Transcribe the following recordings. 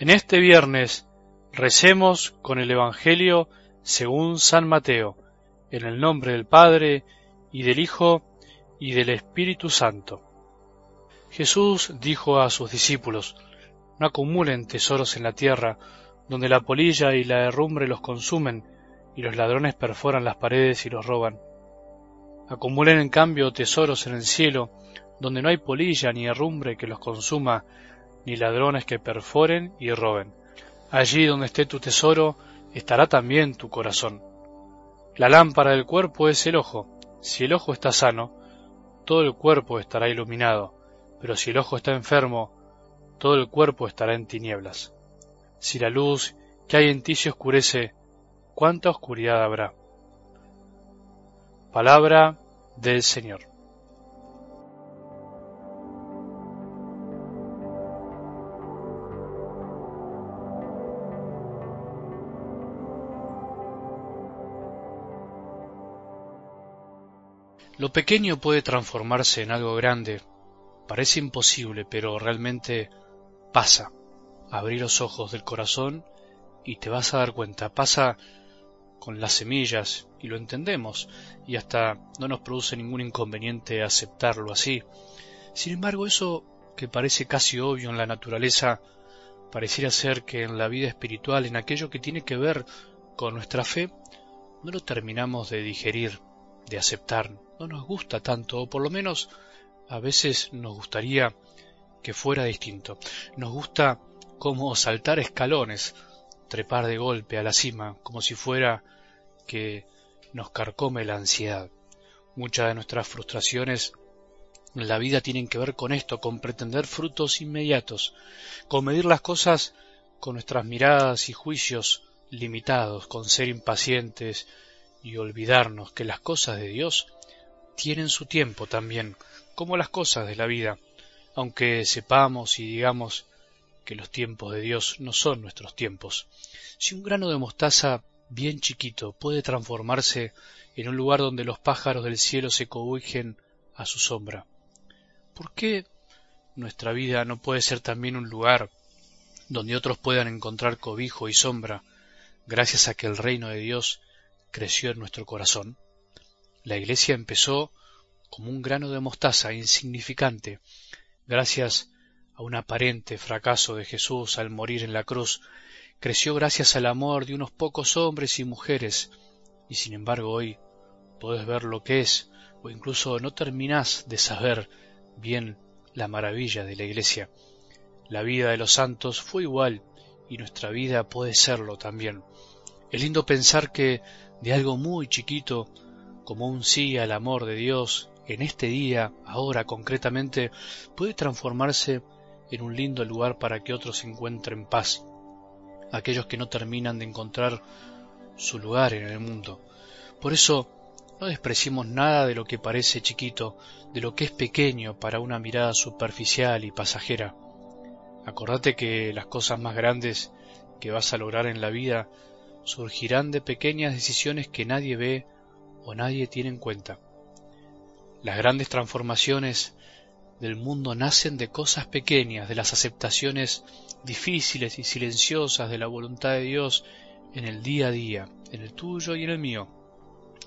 En este viernes recemos con el Evangelio según San Mateo, en el nombre del Padre, y del Hijo, y del Espíritu Santo. Jesús dijo a sus discípulos, No acumulen tesoros en la tierra, donde la polilla y la herrumbre los consumen, y los ladrones perforan las paredes y los roban. Acumulen en cambio tesoros en el cielo, donde no hay polilla ni herrumbre que los consuma, ni ladrones que perforen y roben. Allí donde esté tu tesoro, estará también tu corazón. La lámpara del cuerpo es el ojo. Si el ojo está sano, todo el cuerpo estará iluminado, pero si el ojo está enfermo, todo el cuerpo estará en tinieblas. Si la luz que hay en ti se oscurece, ¿cuánta oscuridad habrá? Palabra del Señor. Lo pequeño puede transformarse en algo grande. Parece imposible, pero realmente pasa. Abrir los ojos del corazón y te vas a dar cuenta. Pasa con las semillas y lo entendemos y hasta no nos produce ningún inconveniente aceptarlo así. Sin embargo, eso que parece casi obvio en la naturaleza, pareciera ser que en la vida espiritual, en aquello que tiene que ver con nuestra fe, no lo terminamos de digerir, de aceptar, no nos gusta tanto, o por lo menos a veces nos gustaría que fuera distinto. Nos gusta como saltar escalones, trepar de golpe a la cima, como si fuera que nos carcome la ansiedad. Muchas de nuestras frustraciones en la vida tienen que ver con esto, con pretender frutos inmediatos, con medir las cosas con nuestras miradas y juicios limitados, con ser impacientes y olvidarnos que las cosas de Dios tienen su tiempo también, como las cosas de la vida, aunque sepamos y digamos que los tiempos de Dios no son nuestros tiempos. Si un grano de mostaza bien chiquito puede transformarse en un lugar donde los pájaros del cielo se cobijen a su sombra, ¿por qué nuestra vida no puede ser también un lugar donde otros puedan encontrar cobijo y sombra gracias a que el reino de Dios creció en nuestro corazón? La Iglesia empezó como un grano de mostaza insignificante, gracias a un aparente fracaso de Jesús al morir en la cruz, creció gracias al amor de unos pocos hombres y mujeres, y sin embargo hoy puedes ver lo que es, o incluso no terminás de saber bien la maravilla de la Iglesia. La vida de los santos fue igual, y nuestra vida puede serlo también. Es lindo pensar que de algo muy chiquito como un sí al amor de Dios en este día, ahora concretamente, puede transformarse en un lindo lugar para que otros encuentren paz, aquellos que no terminan de encontrar su lugar en el mundo. Por eso, no despreciemos nada de lo que parece chiquito, de lo que es pequeño para una mirada superficial y pasajera. Acordate que las cosas más grandes que vas a lograr en la vida surgirán de pequeñas decisiones que nadie ve o nadie tiene en cuenta. Las grandes transformaciones del mundo nacen de cosas pequeñas, de las aceptaciones difíciles y silenciosas de la voluntad de Dios en el día a día, en el tuyo y en el mío.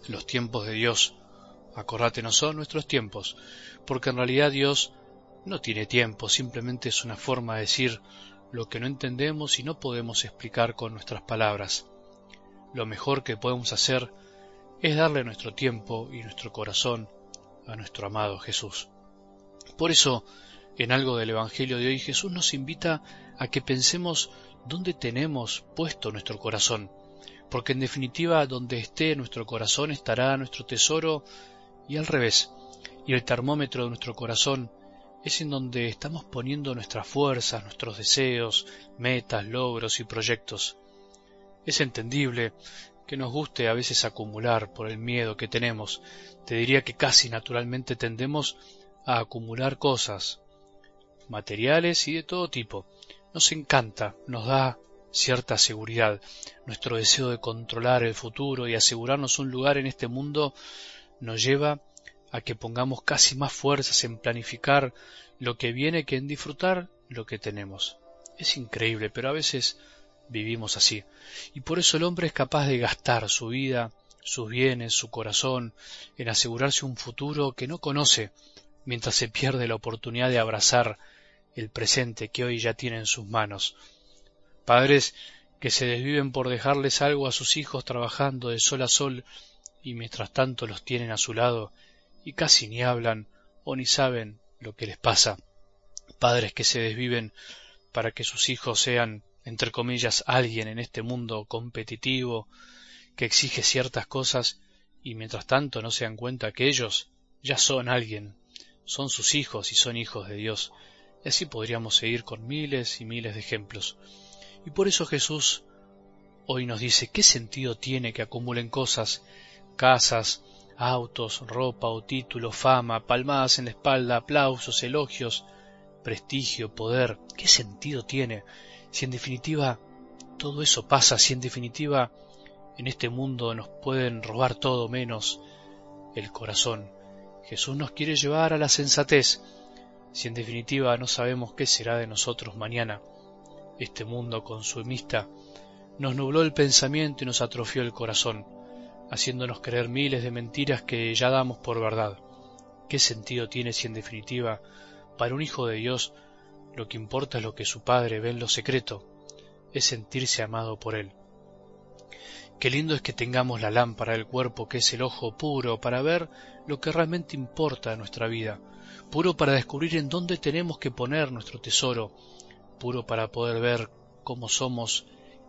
Los tiempos de Dios, acordate, no son nuestros tiempos, porque en realidad Dios no tiene tiempo, simplemente es una forma de decir lo que no entendemos y no podemos explicar con nuestras palabras. Lo mejor que podemos hacer es darle nuestro tiempo y nuestro corazón a nuestro amado Jesús. Por eso, en algo del Evangelio de hoy, Jesús nos invita a que pensemos dónde tenemos puesto nuestro corazón, porque en definitiva donde esté nuestro corazón estará nuestro tesoro y al revés, y el termómetro de nuestro corazón es en donde estamos poniendo nuestras fuerzas, nuestros deseos, metas, logros y proyectos. Es entendible que nos guste a veces acumular por el miedo que tenemos. Te diría que casi naturalmente tendemos a acumular cosas, materiales y de todo tipo. Nos encanta, nos da cierta seguridad. Nuestro deseo de controlar el futuro y asegurarnos un lugar en este mundo nos lleva a que pongamos casi más fuerzas en planificar lo que viene que en disfrutar lo que tenemos. Es increíble, pero a veces vivimos así. Y por eso el hombre es capaz de gastar su vida, sus bienes, su corazón, en asegurarse un futuro que no conoce, mientras se pierde la oportunidad de abrazar el presente que hoy ya tiene en sus manos. Padres que se desviven por dejarles algo a sus hijos trabajando de sol a sol y mientras tanto los tienen a su lado y casi ni hablan o ni saben lo que les pasa. Padres que se desviven para que sus hijos sean, entre comillas, alguien en este mundo competitivo que exige ciertas cosas y mientras tanto no se dan cuenta que ellos ya son alguien, son sus hijos y son hijos de Dios. Y así podríamos seguir con miles y miles de ejemplos. Y por eso Jesús hoy nos dice, ¿qué sentido tiene que acumulen cosas, casas, autos, ropa o título, fama, palmadas en la espalda, aplausos, elogios, prestigio, poder? ¿Qué sentido tiene si en definitiva todo eso pasa, si en definitiva en este mundo nos pueden robar todo menos el corazón? Jesús nos quiere llevar a la sensatez, si en definitiva no sabemos qué será de nosotros mañana. Este mundo consumista nos nubló el pensamiento y nos atrofió el corazón, haciéndonos creer miles de mentiras que ya damos por verdad. ¿Qué sentido tiene si en definitiva para un hijo de Dios lo que importa es lo que su padre ve en lo secreto, es sentirse amado por él? Qué lindo es que tengamos la lámpara del cuerpo que es el ojo puro para ver lo que realmente importa en nuestra vida, puro para descubrir en dónde tenemos que poner nuestro tesoro, puro para poder ver cómo somos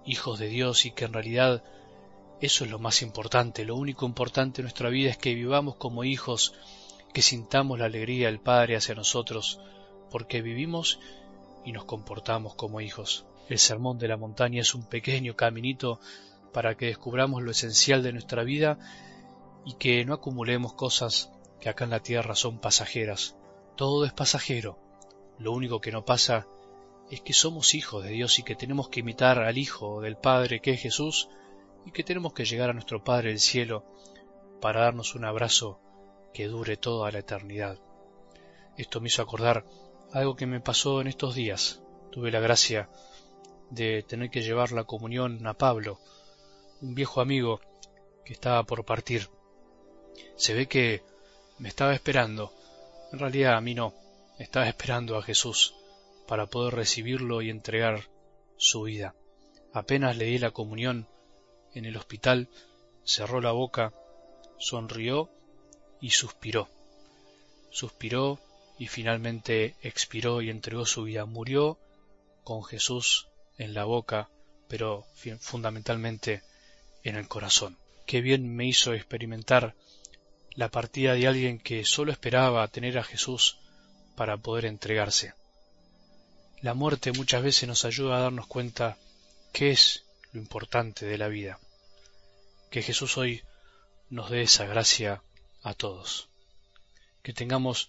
hijos de Dios y que en realidad eso es lo más importante, lo único importante en nuestra vida es que vivamos como hijos, que sintamos la alegría del Padre hacia nosotros, porque vivimos y nos comportamos como hijos. El sermón de la montaña es un pequeño caminito para que descubramos lo esencial de nuestra vida y que no acumulemos cosas que acá en la tierra son pasajeras. Todo es pasajero. Lo único que no pasa es que somos hijos de Dios y que tenemos que imitar al Hijo del Padre que es Jesús y que tenemos que llegar a nuestro Padre del cielo para darnos un abrazo que dure toda la eternidad. Esto me hizo acordar algo que me pasó en estos días. Tuve la gracia de tener que llevar la comunión a Pablo, un viejo amigo que estaba por partir. Se ve que me estaba esperando. En realidad a mí no. Estaba esperando a Jesús para poder recibirlo y entregar su vida. Apenas le di la comunión en el hospital, cerró la boca, sonrió y suspiró. Suspiró y finalmente expiró y entregó su vida. Murió con Jesús en la boca, pero fundamentalmente en el corazón. Qué bien me hizo experimentar la partida de alguien que sólo esperaba tener a Jesús para poder entregarse. La muerte muchas veces nos ayuda a darnos cuenta qué es lo importante de la vida. Que Jesús hoy nos dé esa gracia a todos. Que tengamos